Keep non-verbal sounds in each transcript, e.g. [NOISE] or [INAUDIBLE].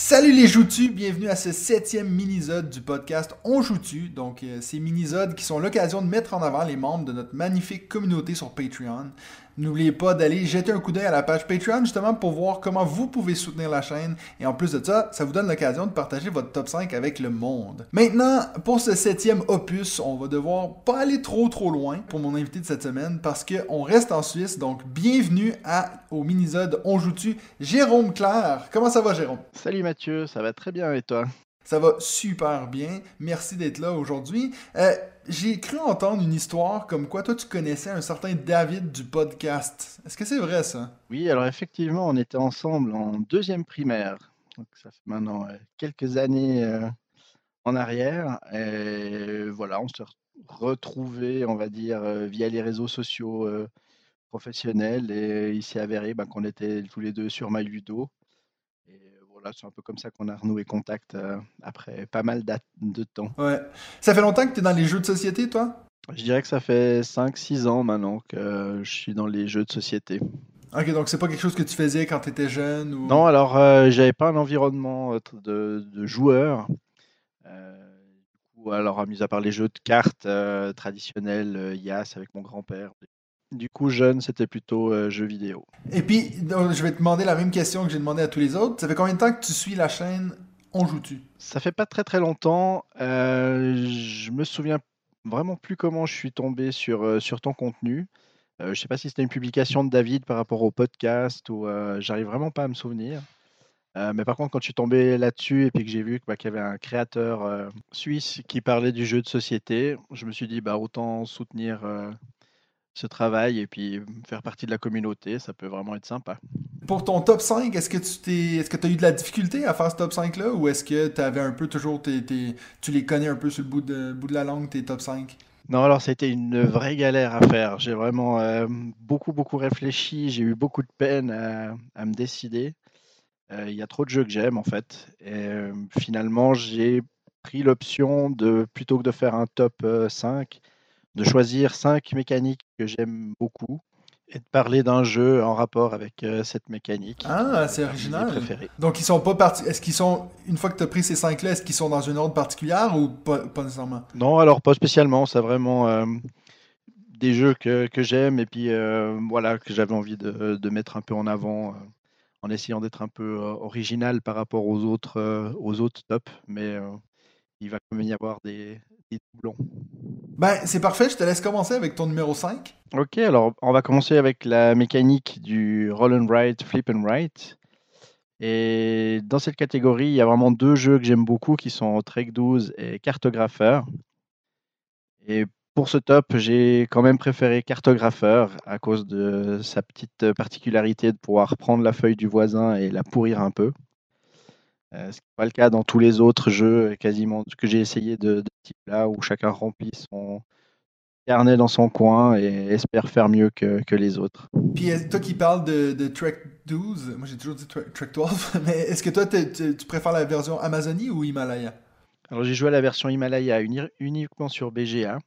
Salut les joutus, bienvenue à ce septième minisode du podcast On joue-tu. Donc, euh, ces minisodes qui sont l'occasion de mettre en avant les membres de notre magnifique communauté sur Patreon. N'oubliez pas d'aller jeter un coup d'œil à la page Patreon justement pour voir comment vous pouvez soutenir la chaîne. Et en plus de ça, ça vous donne l'occasion de partager votre top 5 avec le monde. Maintenant, pour ce septième opus, on va devoir pas aller trop trop loin pour mon invité de cette semaine parce qu'on reste en Suisse. Donc, bienvenue à, au minisode On joue-tu, Jérôme Claire. Comment ça va, Jérôme? Salut Mathieu, ça va très bien et toi? Ça va super bien. Merci d'être là aujourd'hui. Euh, j'ai cru entendre une histoire comme quoi toi tu connaissais un certain David du podcast. Est-ce que c'est vrai ça? Oui, alors effectivement, on était ensemble en deuxième primaire. Donc ça fait maintenant euh, quelques années euh, en arrière. Et voilà, on s'est retrouvés, on va dire, via les réseaux sociaux professionnels. Et il s'est avéré ben, qu'on était tous les deux sur MyLudo. Voilà, c'est un peu comme ça qu'on a renoué contact après pas mal de temps. Ouais. Ça fait longtemps que tu es dans les jeux de société, toi? Je dirais que ça fait 5-6 ans maintenant que je suis dans les jeux de société. Ok, donc c'est pas quelque chose que tu faisais quand tu étais jeune ou... Non, alors euh, j'avais pas un environnement de, de joueur. Euh, du coup, alors, mis à part les jeux de cartes euh, traditionnels, IAS avec mon grand-père, du coup, jeune, c'était plutôt euh, jeux vidéo. Et puis, je vais te demander la même question que j'ai demandé à tous les autres. Ça fait combien de temps que tu suis la chaîne On joue-tu? Ça fait pas très très longtemps. Euh, je me souviens vraiment plus comment je suis tombé sur, euh, sur ton contenu. Euh, je sais pas si c'était une publication de David par rapport au podcast ou j'arrive vraiment pas à me souvenir. mais par contre, quand je suis tombé là-dessus et puis que j'ai vu bah, qu'il y avait un créateur suisse qui parlait du jeu de société, je me suis dit bah autant soutenir ce travail et puis faire partie de la communauté, ça peut vraiment être sympa. Pour ton top 5, est-ce que tu t'es, est-ce que tu as eu de la difficulté à faire ce top 5 là ou est-ce que tu avais un peu toujours tes, tu les connais un peu sur le bout de, bout de la langue tes top 5 Non, alors ça a été une vraie galère à faire. J'ai vraiment euh, beaucoup beaucoup réfléchi, j'ai eu beaucoup de peine à, me décider. Euh, il y a trop de jeux que j'aime en fait et euh, finalement, j'ai pris l'option de plutôt que de faire un top 5 de choisir cinq mécaniques que j'aime beaucoup et de parler d'un jeu en rapport avec euh, cette mécanique. Ah, c'est original. Donc ils sont pas partis. Est-ce qu'ils sont une fois que tu as pris ces cinq là, est-ce qu'ils sont dans une ordre particulière ou pas, nécessairement? Non, alors pas spécialement. C'est vraiment euh, des jeux que, que j'aime et puis euh, voilà que j'avais envie de, de, mettre un peu en avant en essayant d'être un peu original par rapport aux autres aux autres tops, mais il va quand même y avoir des, des doublons. Ben, c'est parfait, je te laisse commencer avec ton numéro 5. Ok, alors on va commencer avec la mécanique du roll and write, flip and write. Et dans cette catégorie, il y a vraiment deux jeux que j'aime beaucoup qui sont Trek 12 et Cartographeur. Et pour ce top, j'ai quand même préféré Cartographeur à cause de sa petite particularité de pouvoir prendre la feuille du voisin et la pourrir un peu. Euh, ce qui n'est pas le cas dans tous les autres jeux quasiment que j'ai essayé de, de type là où chacun remplit son carnet dans son coin et espère faire mieux que, que les autres. Puis toi qui parles de, de Trek 12, moi j'ai toujours dit Trek 12, [LAUGHS] mais est-ce que toi tu préfères la version Amazonie ou Himalaya? Alors j'ai joué à la version Himalaya uniquement sur BGA.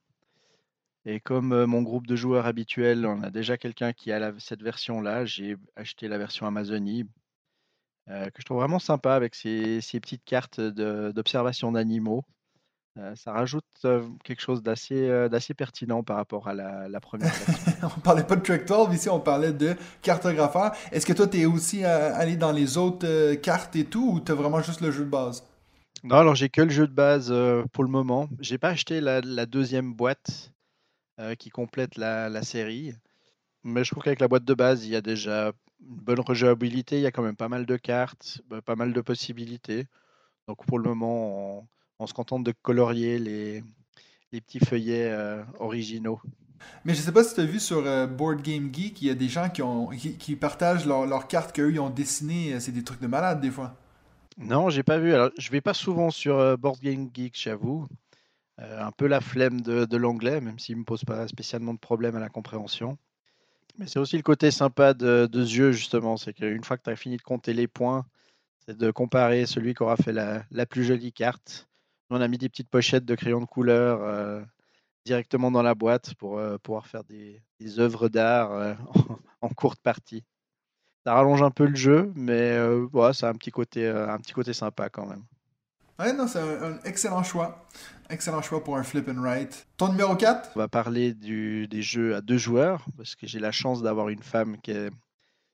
Et comme euh, mon groupe de joueurs habituel, on a déjà quelqu'un qui a cette version-là, j'ai acheté la version Amazonie euh, que je trouve vraiment sympa avec ces, petites cartes d'observation d'animaux. Euh, ça rajoute euh, quelque chose d'assez pertinent par rapport à la, [LAUGHS] première on parlait pas de Track 12, ici on parlait de cartographeur. Est-ce que toi tu es aussi allé dans les autres cartes et tout ou tu as vraiment juste le jeu de base? Non, alors j'ai que le jeu de base pour le moment. J'ai pas acheté la, deuxième boîte qui complète la, la, série. Mais je trouve qu'avec la boîte de base, il y a déjà une bonne rejouabilité. Il y a quand même pas mal de cartes, bah, pas mal de possibilités. Donc pour le moment, on, se contente de colorier les, les petits feuillets euh, originaux. Mais je sais pas si tu as vu sur euh, Board Game Geek, il y a des gens qui, ont, qui, partagent leurs cartes qu'eux ils ont dessinées. C'est des trucs de malade des fois. Non, j'ai pas vu. Alors, je vais pas souvent sur euh, Board Game Geek, j'avoue. un peu la flemme de, de l'anglais, même s'il me pose pas spécialement de problème à la compréhension. Mais c'est aussi le côté sympa de, ce jeu, justement. C'est qu'une fois que tu as fini de compter les points, c'est de comparer celui qui aura fait la, plus jolie carte. on a mis des petites pochettes de crayons de couleur euh, directement dans la boîte pour euh, pouvoir faire des, œuvres d'art euh, [LAUGHS] en, courte partie. Ça rallonge un peu le jeu, mais ouais, ça un petit un petit côté sympa quand même. Ouais, non, c'est un, excellent choix. Excellent choix pour un flip and write. Ton numéro 4 On va parler du, des jeux à deux joueurs, parce que j'ai la chance d'avoir une femme qui est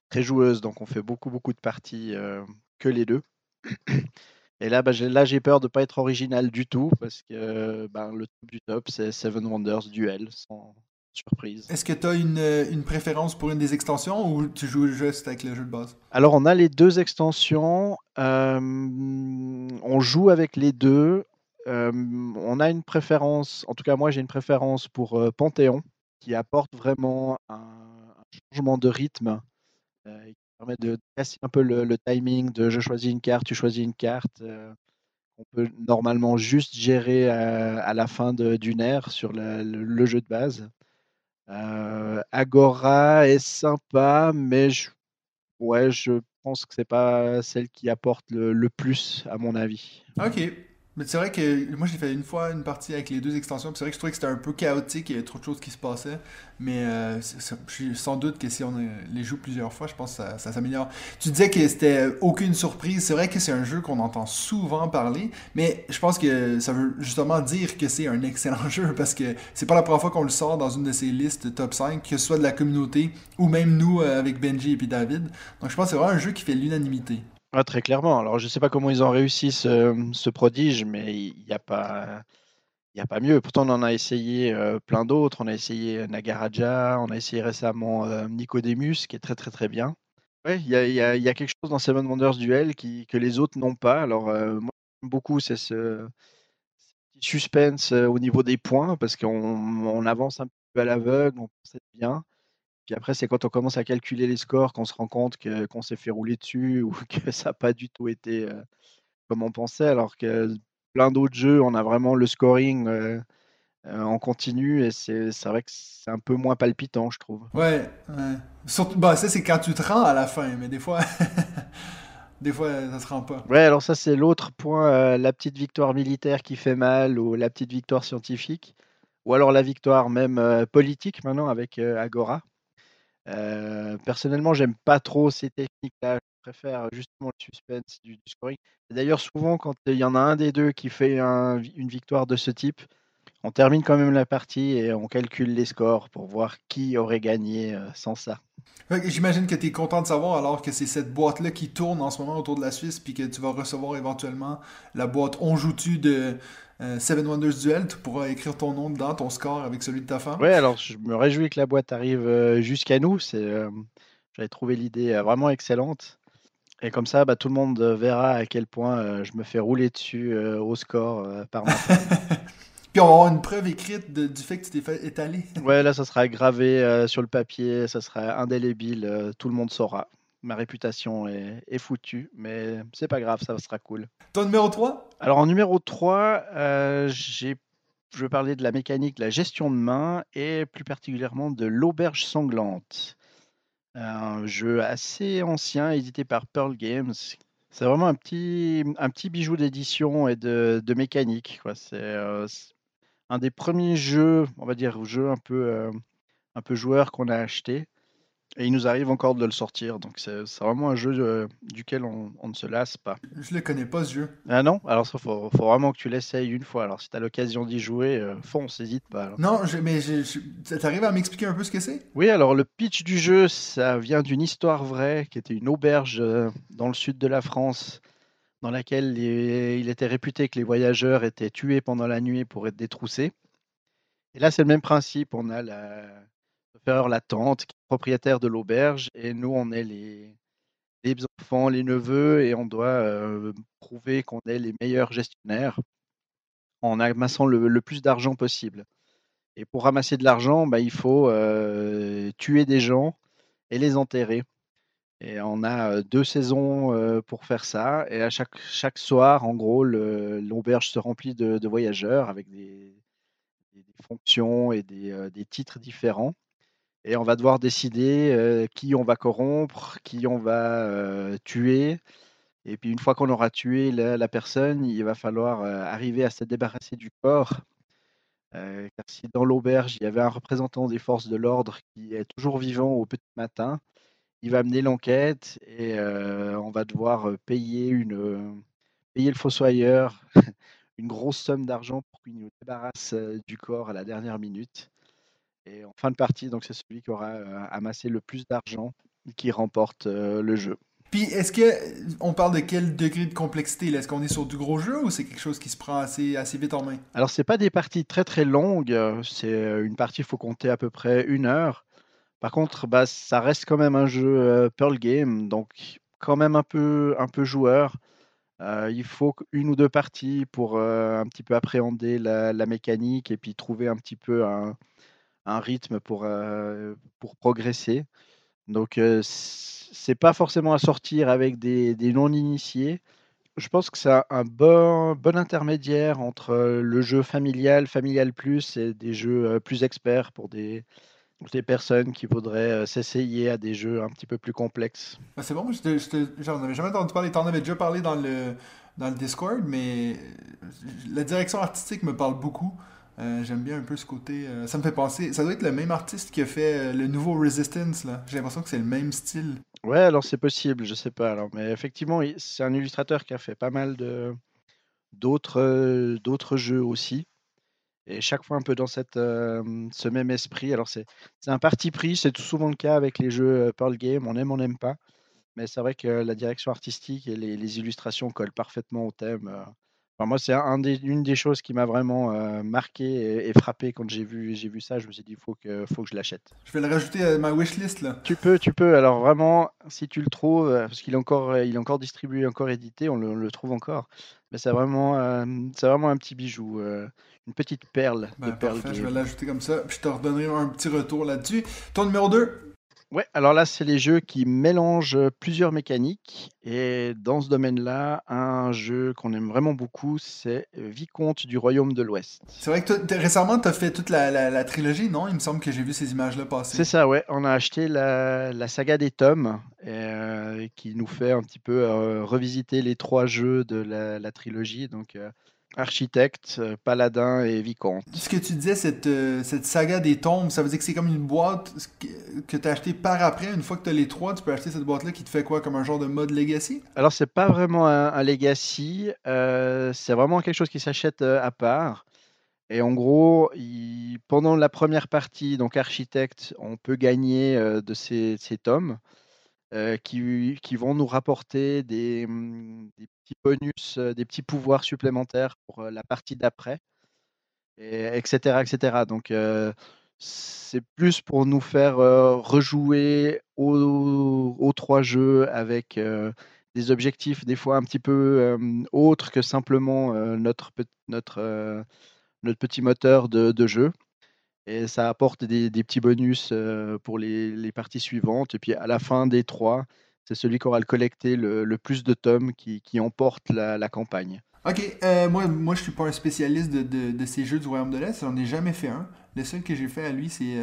très joueuse, donc on fait beaucoup, beaucoup de parties euh, que les deux. [COUGHS] Et là, bah, là, j'ai peur de ne pas être original du tout, parce que ben, le top du top, c'est Seven Wonders Duel, sans surprise. Est-ce que tu as une, une préférence pour une des extensions ou tu joues juste avec le jeu de base? Alors, on a les deux extensions. euh, on joue avec les deux. Euh, on a une préférence, en tout cas, moi, j'ai une préférence pour euh, Panthéon, qui apporte vraiment un, un changement de rythme euh, qui permet de casser un peu le, le timing de je choisis une carte, tu choisis une carte. euh, on peut normalement juste gérer euh, à la fin d'une ère sur le, le- le jeu de base. Euh, Agora est sympa, mais je, ouais, je pense que c'est pas celle qui apporte le, le plus, à mon avis. Ok. Mais c'est vrai que moi j'ai fait une fois une partie avec les deux extensions, c'est vrai que je trouvais que c'était un peu chaotique, il y avait trop de choses qui se passaient. Mais euh, sans doute que si on les joue plusieurs fois, je pense que ça, ça s'améliore. Tu disais que c'était aucune surprise. C'est vrai que c'est un jeu qu'on entend souvent parler, mais je pense que ça veut justement dire que c'est un excellent [LAUGHS] jeu parce que c'est pas la première fois qu'on le sort dans une de ces listes top 5, que ce soit de la communauté ou même nous euh, avec Benji et puis David. Donc je pense que c'est vraiment un jeu qui fait l'unanimité. Ah, très clairement. Alors, je sais pas comment ils ont réussi ce, prodige, mais il n'y a pas, il a pas mieux. Pourtant, on en a essayé euh, plein d'autres. On a essayé Nagaraja, on a essayé récemment euh, Nicodemus, qui est très très très bien. Ouais, il y y a- quelque chose dans Seven Wonders Duel qui, que les autres n'ont pas. Alors, euh, moi, j'aime beaucoup, c'est ce, petit suspense euh, au niveau des points, parce qu'on on avance un peu à l'aveugle, on pense être bien. Puis après, c'est quand on commence à calculer les scores qu'on se rend compte que qu'on s'est fait rouler dessus ou [LAUGHS] que ça n'a pas du tout été euh, comme on pensait, alors que plein d'autres jeux, on a vraiment le scoring euh, euh, en continu et c'est c'est vrai que c'est un peu moins palpitant, je trouve. Ouais, ouais. Surtout, bah, ça, c'est quand tu te rends à la fin, mais des fois, [LAUGHS] des fois, ça se rend pas. Ouais, alors ça, c'est l'autre point, euh, la petite victoire militaire qui fait mal ou la petite victoire scientifique, ou alors la victoire même euh, politique maintenant avec euh, Agora. Euh, personnellement, j'aime pas trop ces techniques-là. Je préfère justement le suspense du, scoring. D'ailleurs, souvent, quand il y en a un des deux qui fait un- une victoire de ce type, on termine quand même la partie et on calcule les scores pour voir qui aurait gagné euh, sans ça. J'imagine que tu es content de savoir alors que c'est cette boîte-là qui tourne en ce moment autour de la Suisse, puis que tu vas recevoir éventuellement la boîte On joue-tu de euh, Seven Wonders Duel. Tu pourras écrire ton nom dedans, ton score avec celui de ta femme. Ouais, alors je me réjouis que la boîte arrive euh, jusqu'à nous. C'est, euh, j'avais trouvé l'idée vraiment excellente. Et comme ça, bah, tout le monde verra à quel point euh, je me fais rouler dessus au score par ma [LAUGHS] Puis on va avoir une preuve écrite de- du fait que tu t'es fait étaler. [LAUGHS] Ouais, là, ça sera gravé euh, sur le papier, ça sera indélébile, euh, tout le monde saura. Ma réputation est, est foutue, mais c'est pas grave, ça sera cool. Ton numéro 3 Alors, en numéro 3, euh, j'ai, je veux parler de la mécanique de la gestion de main et plus particulièrement de l'auberge sanglante. Un jeu assez ancien, édité par Pearl Games. C'est vraiment un petit, un petit bijou d'édition et de, de mécanique. quoi. C'est euh, c'est un des premiers jeux, on va dire, jeux un peu, euh, un peu joueurs qu'on a acheté. Et il nous arrive encore de le sortir. Donc c'est vraiment un jeu euh, duquel on, on ne se lasse pas. Je le connais pas ce jeu. Ah non? Alors ça, faut, faut vraiment que tu l'essayes une fois. Alors si tu as l'occasion d'y jouer, euh, fonce, n'hésite pas. alors. Non, je- mais t'arrives à m'expliquer un peu ce que c'est? Oui, alors le pitch du jeu, ça vient d'une histoire vraie qui était une auberge euh, dans le sud de la France, dans laquelle il était réputé que les voyageurs étaient tués pendant la nuit pour être détroussés. Et là, c'est le même principe. On a la, la tante, qui est propriétaire de l'auberge, et nous, on est les, enfants, les neveux, et on doit euh, prouver qu'on est les meilleurs gestionnaires en amassant le, le plus d'argent possible. Et pour ramasser de l'argent, bah, il faut euh, tuer des gens et les enterrer. Et on a deux saisons pour faire ça. Et à chaque, chaque soir, en gros, l'auberge se remplit de, voyageurs avec des, fonctions et des, des titres différents. Et on va devoir décider qui on va corrompre, qui on va tuer. Et puis une fois qu'on aura tué la, la personne, il va falloir arriver à se débarrasser du corps. Car si dans l'auberge, il y avait un représentant des forces de l'ordre qui est toujours vivant au petit matin, il va mener l'enquête et on va devoir payer une, payer le fossoyeur [LAUGHS] une grosse somme d'argent pour qu'il nous débarrasse du corps à la dernière minute. Et en fin de partie, donc c'est celui qui aura amassé le plus d'argent qui remporte le jeu. Puis est-ce que on parle de quel degré de complexité Est-ce qu'on est sur du gros jeu ou c'est quelque chose qui se prend assez, assez vite en main? Alors c'est pas des parties très très longues. C'est une partie, il faut compter à peu près une heure. Par contre, bah, ça reste quand même un jeu Pearl Game, donc quand même un peu un peu joueur. il faut une ou deux parties pour un petit peu appréhender la, la, mécanique et puis trouver un petit peu un, un rythme pour, pour progresser. Donc c'est pas forcément à sortir avec des, non-initiés. Je pense que c'est un bon, bon intermédiaire entre le jeu familial, familial plus et des jeux plus experts pour des, des personnes qui voudraient s'essayer à des jeux un petit peu plus complexes. Ah, c'est bon, j'en avais jamais entendu parler. Tu en avais déjà parlé dans le, dans le Discord, mais la direction artistique me parle beaucoup. Euh, j'aime bien un peu ce côté. Euh, ça me fait penser. Ça doit être le même artiste qui a fait euh, le nouveau Resistance. là. J'ai l'impression que c'est le même style. Ouais, alors c'est possible, je sais pas. Alors, mais effectivement, c'est un illustrateur qui a fait pas mal de d'autres d'autres jeux aussi. Et chaque fois un peu dans cette, ce même esprit. Alors c'est un parti pris, c'est tout souvent le cas avec les jeux Pearl Game, on aime, on n'aime pas. Mais c'est vrai que la direction artistique et les, les illustrations collent parfaitement au thème moi, c'est un des, une des choses qui m'a vraiment marqué et, frappé quand j'ai vu, vu ça. Je me suis dit, il faut que, faut que je l'achète. Je vais le rajouter à ma wishlist là. Tu peux, tu peux. Alors vraiment, si tu le trouves, parce qu'il est encore, il est encore distribué, encore édité, on le, trouve encore. Mais c'est vraiment, c'est vraiment un petit bijou, une petite perle ben, parfait, Je vais l'ajouter comme ça. Puis je te redonnerai un petit retour là-dessus. Ton numéro 2 Ouais, alors là, c'est les jeux qui mélangent plusieurs mécaniques. Et dans ce domaine-là, un jeu qu'on aime vraiment beaucoup, c'est Vicomte du Royaume de l'Ouest. C'est vrai que récemment, tu as fait toute la, trilogie, non? Il me semble que j'ai vu ces images-là passer. C'est ça, ouais. On a acheté la, saga des tomes, qui nous fait un petit peu revisiter les trois jeux de la, trilogie. Donc, Architecte, euh, paladin et vicomte. Ce que tu disais, cette, euh, cette saga des tombes, ça veut dire que c'est comme une boîte que tu as acheté par après. Une fois que tu as les trois, tu peux acheter cette boîte-là qui te fait quoi Comme un genre de mode legacy? Alors, c'est pas vraiment un, legacy. Euh, c'est vraiment quelque chose qui s'achète à part. Et en gros, pendant la première partie, donc architecte, on peut gagner de ces, ces tomes. Euh, qui, vont nous rapporter des, des petits bonus, des petits pouvoirs supplémentaires pour la partie d'après, etc., etc. Donc, c'est plus pour nous faire rejouer aux, trois jeux avec des objectifs des fois un petit peu autres que simplement notre, notre, petit moteur de jeu. Et ça apporte des, petits bonus pour les, parties suivantes. Et puis à la fin des trois, c'est celui qui aura le collecté le, plus de tomes qui, emporte la, campagne. Ok, euh, moi, moi je suis pas un spécialiste de, ces jeux du Royaume de l'Est, j'en ai jamais fait un. Le seul que j'ai fait à lui, c'est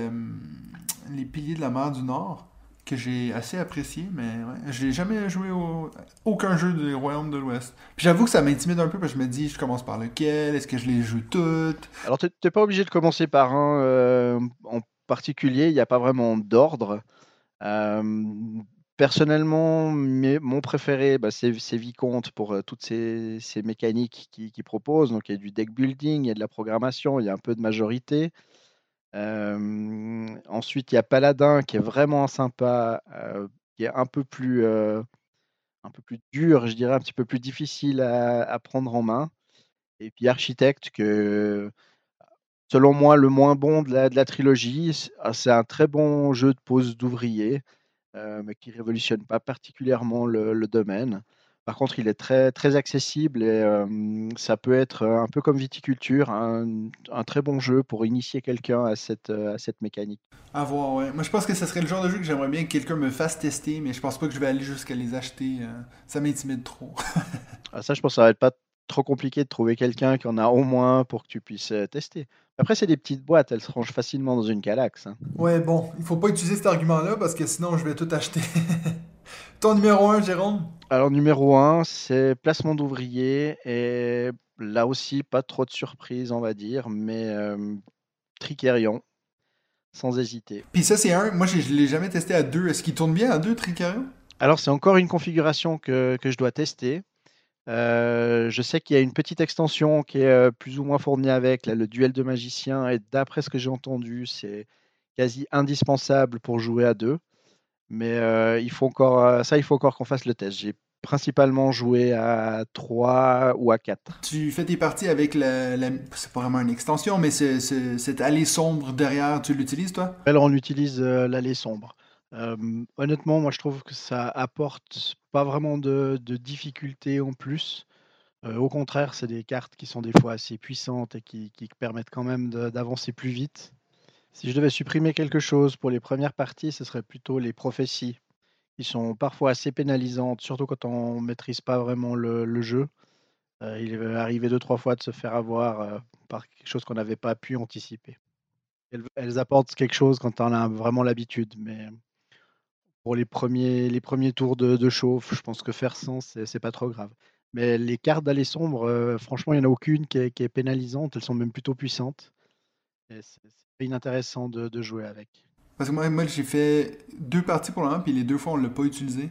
Les Piliers de la mer du Nord que j'ai assez apprécié, mais ouais, j'ai jamais joué au aucun jeu du Royaume de l'Ouest. Puis j'avoue que ça m'intimide un peu parce que je me dis, je commence par lequel Est-ce que je les joue toutes? Alors t'es pas obligé de commencer par un euh, en particulier. Il n'y a pas vraiment d'ordre. Euh, personnellement, mon préféré, bah, c'est Vicomte pour euh, toutes ces, mécaniques qu'il qui propose. Donc il y a du deck building, il y a de la programmation, il y a un peu de majorité ensuite, il y a Paladin qui est vraiment sympa, qui est un peu plus, un peu plus dur, je dirais, un petit peu plus difficile à, prendre en main. Et puis Architecte, que selon moi, le moins bon de la, trilogie. Ah, c'est un très bon jeu de pose d'ouvrier, mais qui révolutionne pas particulièrement le domaine. Par contre, il est très, très accessible et ça peut être un peu comme viticulture, un, très bon jeu pour initier quelqu'un à cette, à cette mécanique. À voir, ouais. Moi, je pense que ce serait le genre de jeu que j'aimerais bien que quelqu'un me fasse tester, mais je pense pas que je vais aller jusqu'à les acheter. ça m'intimide trop. [LAUGHS] ah, ça, je pense que ça va être pas trop compliqué de trouver quelqu'un qui en a au moins pour que tu puisses tester. Après, c'est des petites boîtes, elles se rangent facilement dans une calax. Hein. Ouais, bon, il faut pas utiliser cet argument-là parce que sinon, je vais tout acheter. [LAUGHS] Ton numéro 1, Jérôme? Alors, numéro 1, c'est placement d'ouvrier. Et là aussi, pas trop de surprises, on va dire, mais euh, Tricerion. sans hésiter. Puis ça, c'est un, moi je ne l'ai jamais testé à deux. Est-ce qu'il tourne bien à deux, Tricario Alors, c'est encore une configuration que, que je dois tester. Euh, je sais qu'il y a une petite extension qui est euh, plus ou moins fournie avec, là, le duel de magicien, et d'après ce que j'ai entendu, c'est quasi indispensable pour jouer à deux. Mais euh, il faut encore, ça, il faut encore qu'on fasse le test. J'ai principalement joué à 3 ou à 4. Tu fais tes parties avec la, c'est pas vraiment une extension, mais c'est, cette allée sombre derrière, tu l'utilises toi? Alors on utilise l'allée sombre honnêtement, moi je trouve que ça apporte pas vraiment de, de difficulté en plus. au contraire, c'est des cartes qui sont des fois assez puissantes et qui, qui permettent quand même d'avancer plus vite. Si je devais supprimer quelque chose pour les premières parties, ce serait plutôt les prophéties, qui sont parfois assez pénalisantes, surtout quand on maîtrise pas vraiment le, jeu. il est arrivé deux, trois fois de se faire avoir par quelque chose qu'on n'avait pas pu anticiper. Elles, apportent quelque chose quand on a vraiment l'habitude, mais pour les premiers, tours de, chauffe, je pense que faire 100, c'est pas trop grave. Mais les cartes d'aller sombre, euh, franchement, il n'y en a aucune qui est, pénalisante. Elles sont même plutôt puissantes. C'est inintéressant de, de, jouer avec. Parce que moi, moi j'ai fait deux parties pour le puis les deux fois, on ne l'a pas utilisé.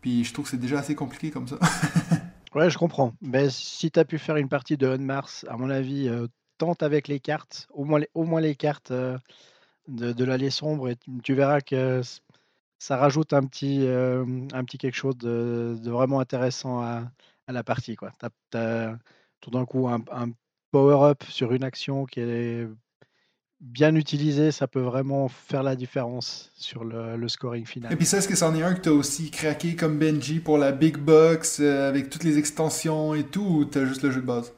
Puis je trouve que c'est déjà assez compliqué comme ça. [LAUGHS] ouais, je comprends. Mais si tu as pu faire une partie de Unmars, à mon avis, euh, tente avec les cartes, au moins les, au moins les cartes euh, de, de l'allée sombre, et tu verras que ça rajoute un petit, euh, un petit quelque chose de, vraiment intéressant à, la partie. Tu as, tout d'un coup un, power-up sur une action qui est bien utilisé, ça peut vraiment faire la différence sur le, scoring final. Et puis ça, est-ce que c'en est un que tu as aussi craqué comme Benji pour la Big Box euh, avec toutes les extensions et tout, ou tu as juste le jeu de base?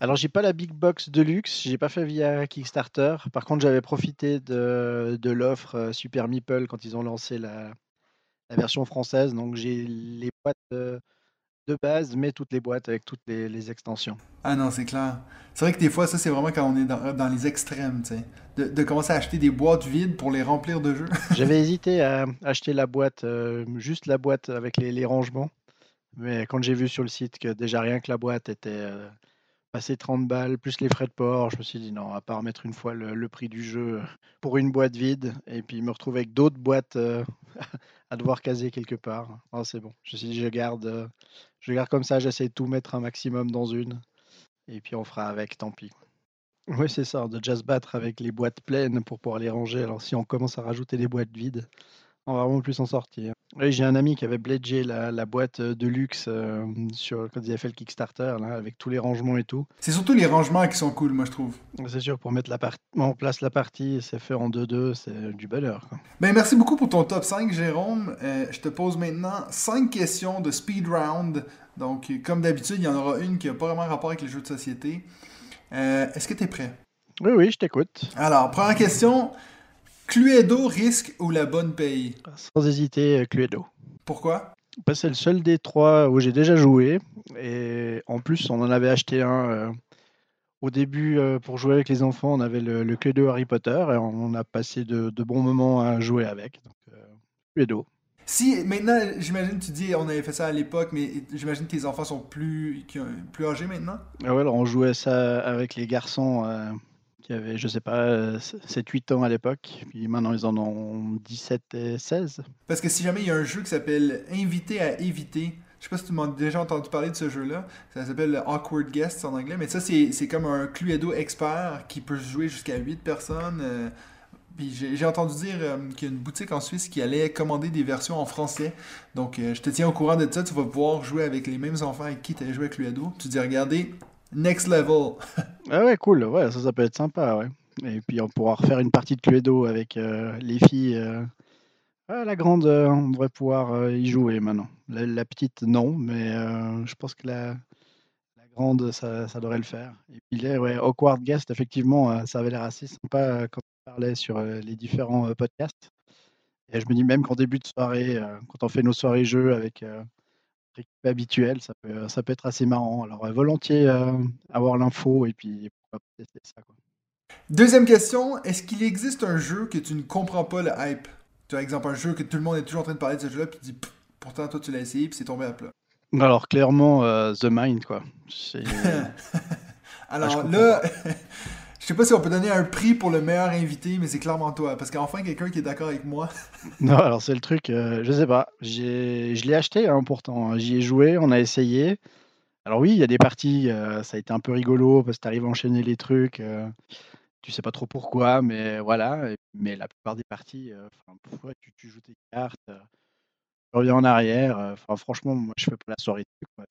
Alors j'ai pas la Big Box de luxe, j'ai pas fait via Kickstarter. Par contre, j'avais profité de, de l'offre euh, Super Meeple quand ils ont lancé la, la version française. Donc j'ai les boîtes euh, de base, mais toutes les boîtes avec toutes les, extensions. Ah non, c'est clair. C'est vrai que des fois, ça c'est vraiment quand on est dans, dans les extrêmes, tu sais. De, de, commencer à acheter des boîtes vides pour les remplir de jeux. [LAUGHS] J'avais [LAUGHS] hésité à acheter la boîte, euh, juste la boîte avec les, les rangements. Mais quand j'ai vu sur le site que déjà rien que la boîte était euh, passer 30 balles, plus les frais de port, je me suis dit non, à part mettre une fois le, prix du jeu pour une boîte vide, et puis me retrouver avec d'autres boîtes euh, [LAUGHS] à devoir caser quelque part. Oh, c'est bon, je me suis dit je garde, euh, je garde comme ça, j'essaie de tout mettre un maximum dans une, et puis on fera avec, tant pis. Oui, c'est ça, de just battre avec les boîtes pleines pour pouvoir les ranger. Alors si on commence à rajouter des boîtes vides, on va vraiment plus s'en sortir. Oui, j'ai un ami qui avait bledgé la, la boîte euh, de luxe euh, sur, quand il avait fait le Kickstarter, là, avec tous les rangements et tout. C'est surtout les rangements qui sont cool, moi, je trouve. C'est sûr, pour mettre la en place la partie, c'est fait en 2-2, c'est du bonheur. Ben, merci beaucoup pour ton top 5, Jérôme. Euh, je te pose maintenant 5 questions de speed round. Donc, comme d'habitude, il y en aura une qui n'a pas vraiment rapport avec les jeux de société. Est-ce que tu es prêt? Oui, oui, je t'écoute. Alors, première question. Cluedo risque ou la bonne paye? Sans hésiter, Cluedo. Pourquoi? Que c'est le seul des trois où j'ai déjà joué. Et en plus, on en avait acheté un euh, au début euh, pour jouer avec les enfants. On avait le, Cluedo Harry Potter et on a passé de, bons moments à jouer avec. Donc, euh, Cluedo. Si maintenant, j'imagine, tu dis on avait fait ça à l'époque, mais j'imagine que tes enfants sont plus, plus âgés maintenant ah ouais, alors on jouait ça avec les garçons qui avaient, je sais pas, 7-8 ans à l'époque. Puis maintenant, ils en ont 17 et 16. Parce que si jamais il y a un jeu qui s'appelle Invité à éviter, je sais pas si tu m'as déjà entendu parler de ce jeu-là. Ça s'appelle Awkward Guests en anglais. Mais ça, c'est comme un Cluedo expert qui peut jouer jusqu'à 8 personnes. Euh, puis j'ai entendu dire euh, qu'il y a une boutique en Suisse qui allait commander des versions en français. Donc euh, je te tiens au courant de ça. Tu vas pouvoir jouer avec les mêmes enfants avec qui tu as joué à Cluedo. Tu dis, regardez, Next level. [LAUGHS] ah ouais, cool. Ouais, ça, peut être sympa, ouais. Et puis on pourra refaire une partie de Cluedo avec euh, les filles. Euh. la grande, euh, on devrait pouvoir y jouer maintenant. La, petite, non, mais je pense que la, la grande, ça, ça, devrait le faire. Et puis là, ouais, Awkward Guest, effectivement, ça avait l'air assez sympa quand on parlait sur les différents podcasts. Et je me dis même qu'en début de soirée, quand on fait nos soirées jeux avec équipe habituelle, ça peut, ça peut être assez marrant. Alors, euh, volontiers euh, avoir l'info et puis pourquoi tester ça. Quoi. Deuxième question, est-ce qu'il existe un jeu que tu ne comprends pas le hype? Tu as exemple un jeu que tout le monde est toujours en train de parler de ce jeu-là, puis tu dis pourtant toi tu l'as essayé, puis c'est tombé à plat. Alors clairement, euh, The Mind, quoi. [LAUGHS] Alors là, je [LAUGHS] sais pas si on peut donner un prix pour le meilleur invité, mais c'est clairement toi. Parce qu'enfin, quelqu'un qui est d'accord avec moi. [LAUGHS] non, alors c'est le truc, euh, je sais pas. Je l'ai acheté hein, pourtant. J'y ai joué, on a essayé. Alors oui, il y a des parties, euh, ça a été un peu rigolo parce que tu arrives à enchaîner les trucs. Euh, tu sais pas trop pourquoi, mais voilà. Mais la plupart des parties, pourquoi tu, tu, joues tes cartes, tu reviens en arrière. Franchement, moi je fais pas la soirée de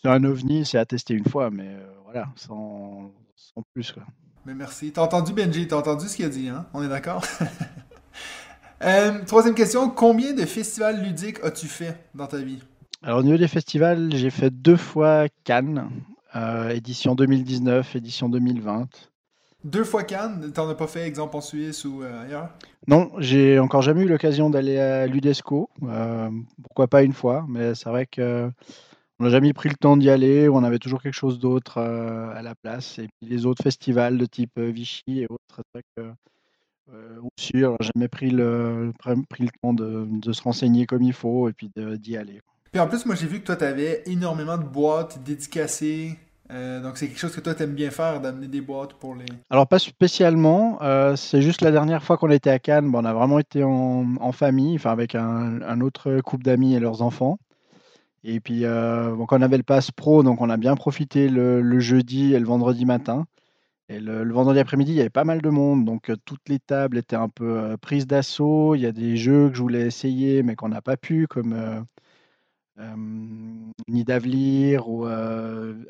C'est un ovni, c'est à tester une fois, mais euh, voilà, sans, sans, plus. Quoi. Mais merci. T'as entendu Benji, t'as entendu ce qu'il a dit, hein? On est d'accord? [LAUGHS] Euh, troisième question, combien de festivals ludiques as-tu fait dans ta vie? Alors au niveau des festivals, j'ai fait deux fois Cannes, euh, édition 2019, édition 2020. Deux fois Cannes, t'en as pas fait exemple en Suisse ou ailleurs? Non, j'ai encore jamais eu l'occasion d'aller à l'UDESCO. pourquoi pas une fois, mais c'est vrai que on n'a jamais pris le temps d'y aller, on avait toujours quelque chose d'autre euh, à la place. Et puis les autres festivals de type euh, Vichy et autres, c'est euh, aussi, on n'a jamais pris le, pris le temps de, se renseigner comme il faut et puis d'y aller. Puis en plus, moi j'ai vu que toi, tu avais énormément de boîtes dédicacées. donc c'est quelque chose que toi tu aimes bien faire, d'amener des boîtes pour les... Alors pas spécialement, c'est juste la dernière fois qu'on était à Cannes, on a vraiment été en, famille, enfin avec un, un autre couple d'amis et leurs enfants. Et puis, euh, on avait le pass pro, donc on a bien profité le, jeudi et le vendredi matin. Et le, vendredi après-midi, il y avait pas mal de monde, donc euh, toutes les tables étaient un peu euh, prises d'assaut. Il y a des jeux que je voulais essayer, mais qu'on n'a pas pu, comme Nidavellir ou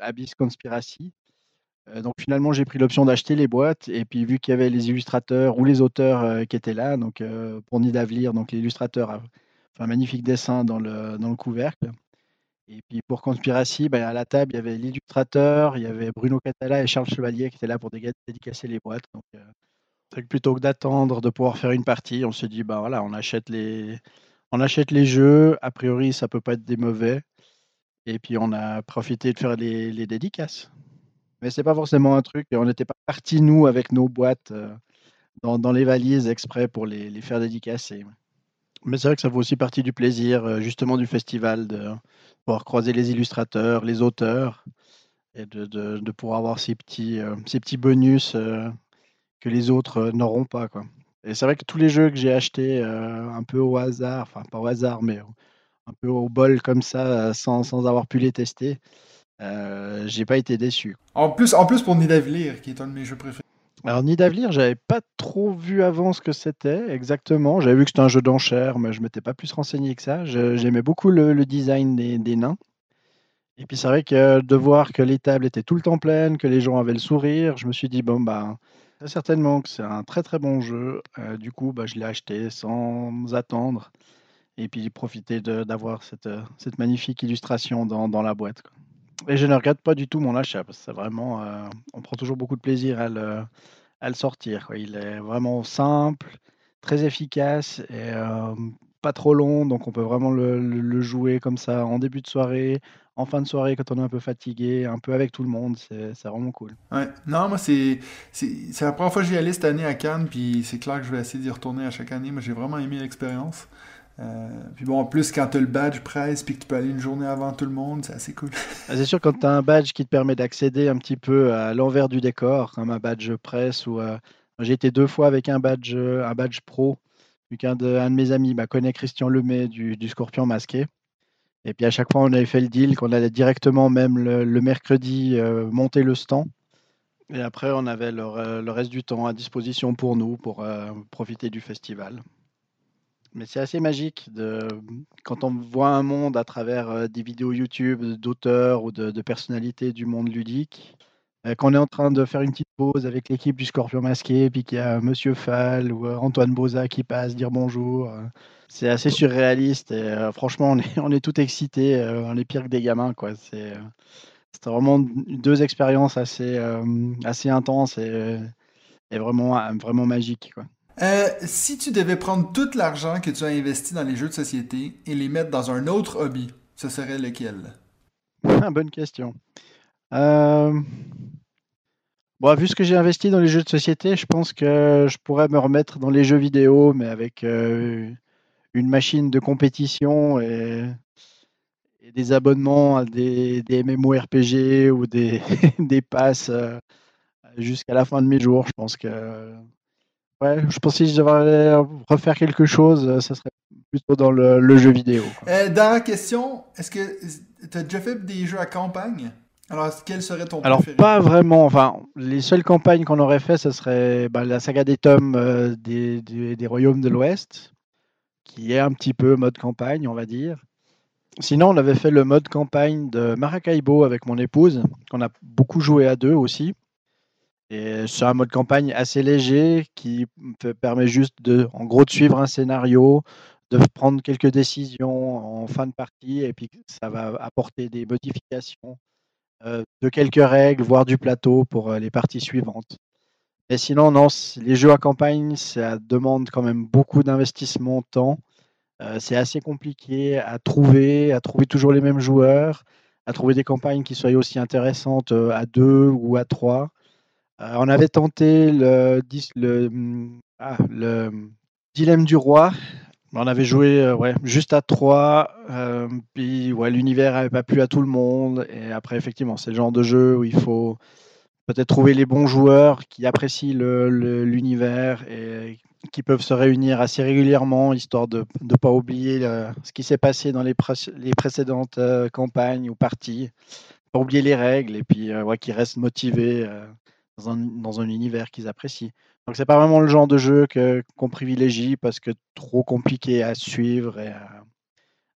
Abyss Conspiracy. donc finalement, j'ai pris l'option d'acheter les boîtes, et puis vu qu'il y avait les illustrateurs ou les auteurs qui étaient là, donc pour Nidavellir, donc l'illustrateur a fait un magnifique dessin dans le couvercle. Et puis pour Conspiracy, ben, à la table, il y avait l'illustrateur, il y avait Bruno Catala et Charles Chevalier qui étaient là pour dédicacer les boîtes. Donc, euh, plutôt que d'attendre de pouvoir faire une partie, on s'est dit, bah voilà, on achète les, on achète les jeux. A priori, ça peut pas être des mauvais. Et puis on a profité de faire les, les dédicaces. Mais c'est pas forcément un truc. On n'était pas partis nous avec nos boîtes euh, dans, dans, les valises exprès pour les, les faire dédicacer. Mais c'est vrai que ça fait aussi partie du plaisir, euh, justement, du festival de pouvoir croiser les illustrateurs, les auteurs, et de, pouvoir avoir ces petits, euh, bonus euh, que les autres n'auront pas. Et c'est vrai que tous les jeux que j'ai achetés un peu au hasard, enfin pas au hasard, mais un peu au bol comme ça, sans, sans avoir pu les tester, j'ai pas été déçu. En plus, en plus pour Nidavellir, qui est un de mes jeux préférés. Alors Nidavellir, j'avais pas trop vu avant ce que c'était exactement. J'avais vu que c'était un jeu d'enchères, mais je m'étais pas plus renseigné que ça. J'aimais beaucoup le, design des, nains. Et puis c'est vrai que de voir que les tables étaient tout le temps pleines, que les gens avaient le sourire, je me suis dit bon bah certainement que c'est un très très bon jeu. Euh, du coup, bah, je l'ai acheté sans attendre et puis profiter d'avoir cette, cette magnifique illustration dans, la boîte. Et je ne regrette pas du tout mon achat parce que c'est vraiment, euh, on prend toujours beaucoup de plaisir à le, à le sortir. Il est vraiment simple, très efficace et euh, pas trop long, donc on peut vraiment le, jouer comme ça en début de soirée, en fin de soirée quand on est un peu fatigué, un peu avec tout le monde. C'est vraiment cool. Ouais, non, moi c'est la première fois que j'y allais cette année à Cannes, puis c'est clair que je vais essayer d'y retourner à chaque année. Moi j'ai vraiment aimé l'expérience. Euh, puis bon, en plus, quand tu as le badge presse puis que tu peux aller une journée avant tout le monde, c'est assez cool. [LAUGHS] Ah, c'est sûr, quand tu as un badge qui te permet d'accéder un petit peu à l'envers du décor, comme un badge presse ou. Euh, j'ai été deux fois avec un badge, un badge pro, vu qu'un de, un de mes amis bah, connaît Christian Lemay du, Scorpion Masqué. Et puis à chaque fois, on avait fait le deal qu'on allait directement, même le, mercredi, euh, monter le stand. Et après, on avait le, reste du temps à disposition pour nous, pour profiter du festival. Mais c'est assez magique de, quand on voit un monde à travers euh, des vidéos YouTube d'auteurs ou de, personnalités du monde ludique, euh, qu'on est en train de faire une petite pause avec l'équipe du Scorpion Masqué, puis qu'il y a Monsieur Fall ou euh, Antoine Boza qui passe dire bonjour. c'est assez surréaliste et franchement, on est, [LAUGHS] on est tout excité, on est pire que des gamins. quoi. C'est vraiment deux expériences assez, assez intenses et, et vraiment, vraiment magiques. Quoi. Euh, si tu devais prendre tout l'argent que tu as investi dans les jeux de société et les mettre dans un autre hobby, ce serait lequel? [LAUGHS] Bonne question. Euh... Bon, vu ce que j'ai investi dans les jeux de société, je pense que je pourrais me remettre dans les jeux vidéo, mais avec euh, une machine de compétition et, des abonnements à des, MMORPG ou des, [LAUGHS] des passes jusqu'à la fin de mes jours. Je pense que ouais, je pense que si je devrais refaire quelque chose, ça serait plutôt dans le, jeu vidéo. Euh, dernière question, est-ce que tu as déjà fait des jeux à campagne? Alors, quel serait ton Alors, pas vraiment. Enfin, les seules campagnes qu'on aurait fait, ce serait bah, la saga des tomes euh, des, des, Royaumes de l'Ouest, qui est un petit peu mode campagne, on va dire. Sinon, on avait fait le mode campagne de Maracaibo avec mon épouse, qu'on a beaucoup joué à deux aussi. C'est un mode campagne assez léger qui permet juste de, en gros, de suivre un scénario, de prendre quelques décisions en fin de partie, et puis ça va apporter des modifications euh, de quelques règles, voire du plateau pour euh, les parties suivantes. Mais sinon, non, les jeux à campagne, ça demande quand même beaucoup d'investissement temps. Euh, c'est assez compliqué à trouver, à trouver toujours les mêmes joueurs, à trouver des campagnes qui soient aussi intéressantes à deux ou à trois. On avait tenté le, le, ah, le Dilemme du Roi, on avait joué euh, ouais, juste à trois, euh, puis ouais, l'univers n'avait pas plu à tout le monde. Et après, effectivement, c'est le genre de jeu où il faut peut-être trouver les bons joueurs qui apprécient l'univers et qui peuvent se réunir assez régulièrement, histoire de ne pas oublier ce qui s'est passé dans les, précédentes euh, campagnes ou parties, pas oublier les règles, et puis ouais, qu'ils restent motivés dans un, dans un univers qu'ils apprécient. Donc c'est pas vraiment le genre de jeu que qu'on privilégie parce que trop compliqué à suivre et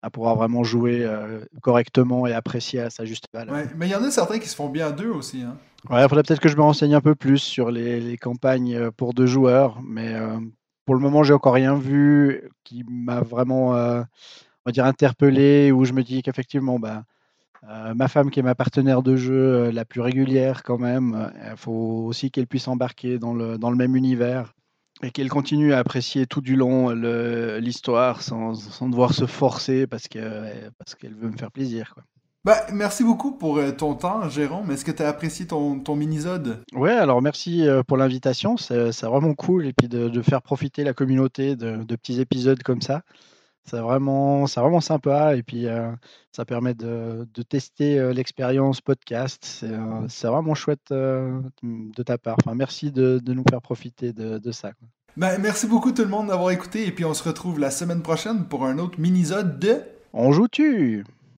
à, pouvoir vraiment jouer euh, correctement et apprécier à sa juste valeur. Ouais, mais il y en a certains qui se font bien à deux aussi. Hein. Ouais, il faudrait peut-être que je me renseigne un peu plus sur les, les campagnes euh, pour deux joueurs, mais euh, pour le moment j'ai encore rien vu qui m'a vraiment, on va dire, interpellé où je me dis qu'effectivement, bah, euh, ma femme, qui est ma partenaire de jeu euh, la plus régulière quand même, il faut aussi qu'elle puisse embarquer dans le, dans le même univers et qu'elle continue à apprécier tout du long l'histoire sans, sans, devoir se forcer parce qu'elle parce qu'elle veut me faire plaisir. Quoi. Bah, merci beaucoup pour euh, ton temps, Jérôme. Est-ce que tu as apprécié ton, ton mini-zode Ouais, alors merci pour l'invitation. C'est vraiment cool. Et puis de, de, faire profiter la communauté de, de petits épisodes comme ça. C'est vraiment, c'est vraiment sympa et puis euh, ça permet de, de tester euh, l'expérience podcast. C'est, euh, c'est vraiment chouette de ta part. Enfin, merci de, de nous faire profiter de, de ça. Ben, merci beaucoup tout le monde d'avoir écouté et puis on se retrouve la semaine prochaine pour un autre mini-zode de On joue-tu?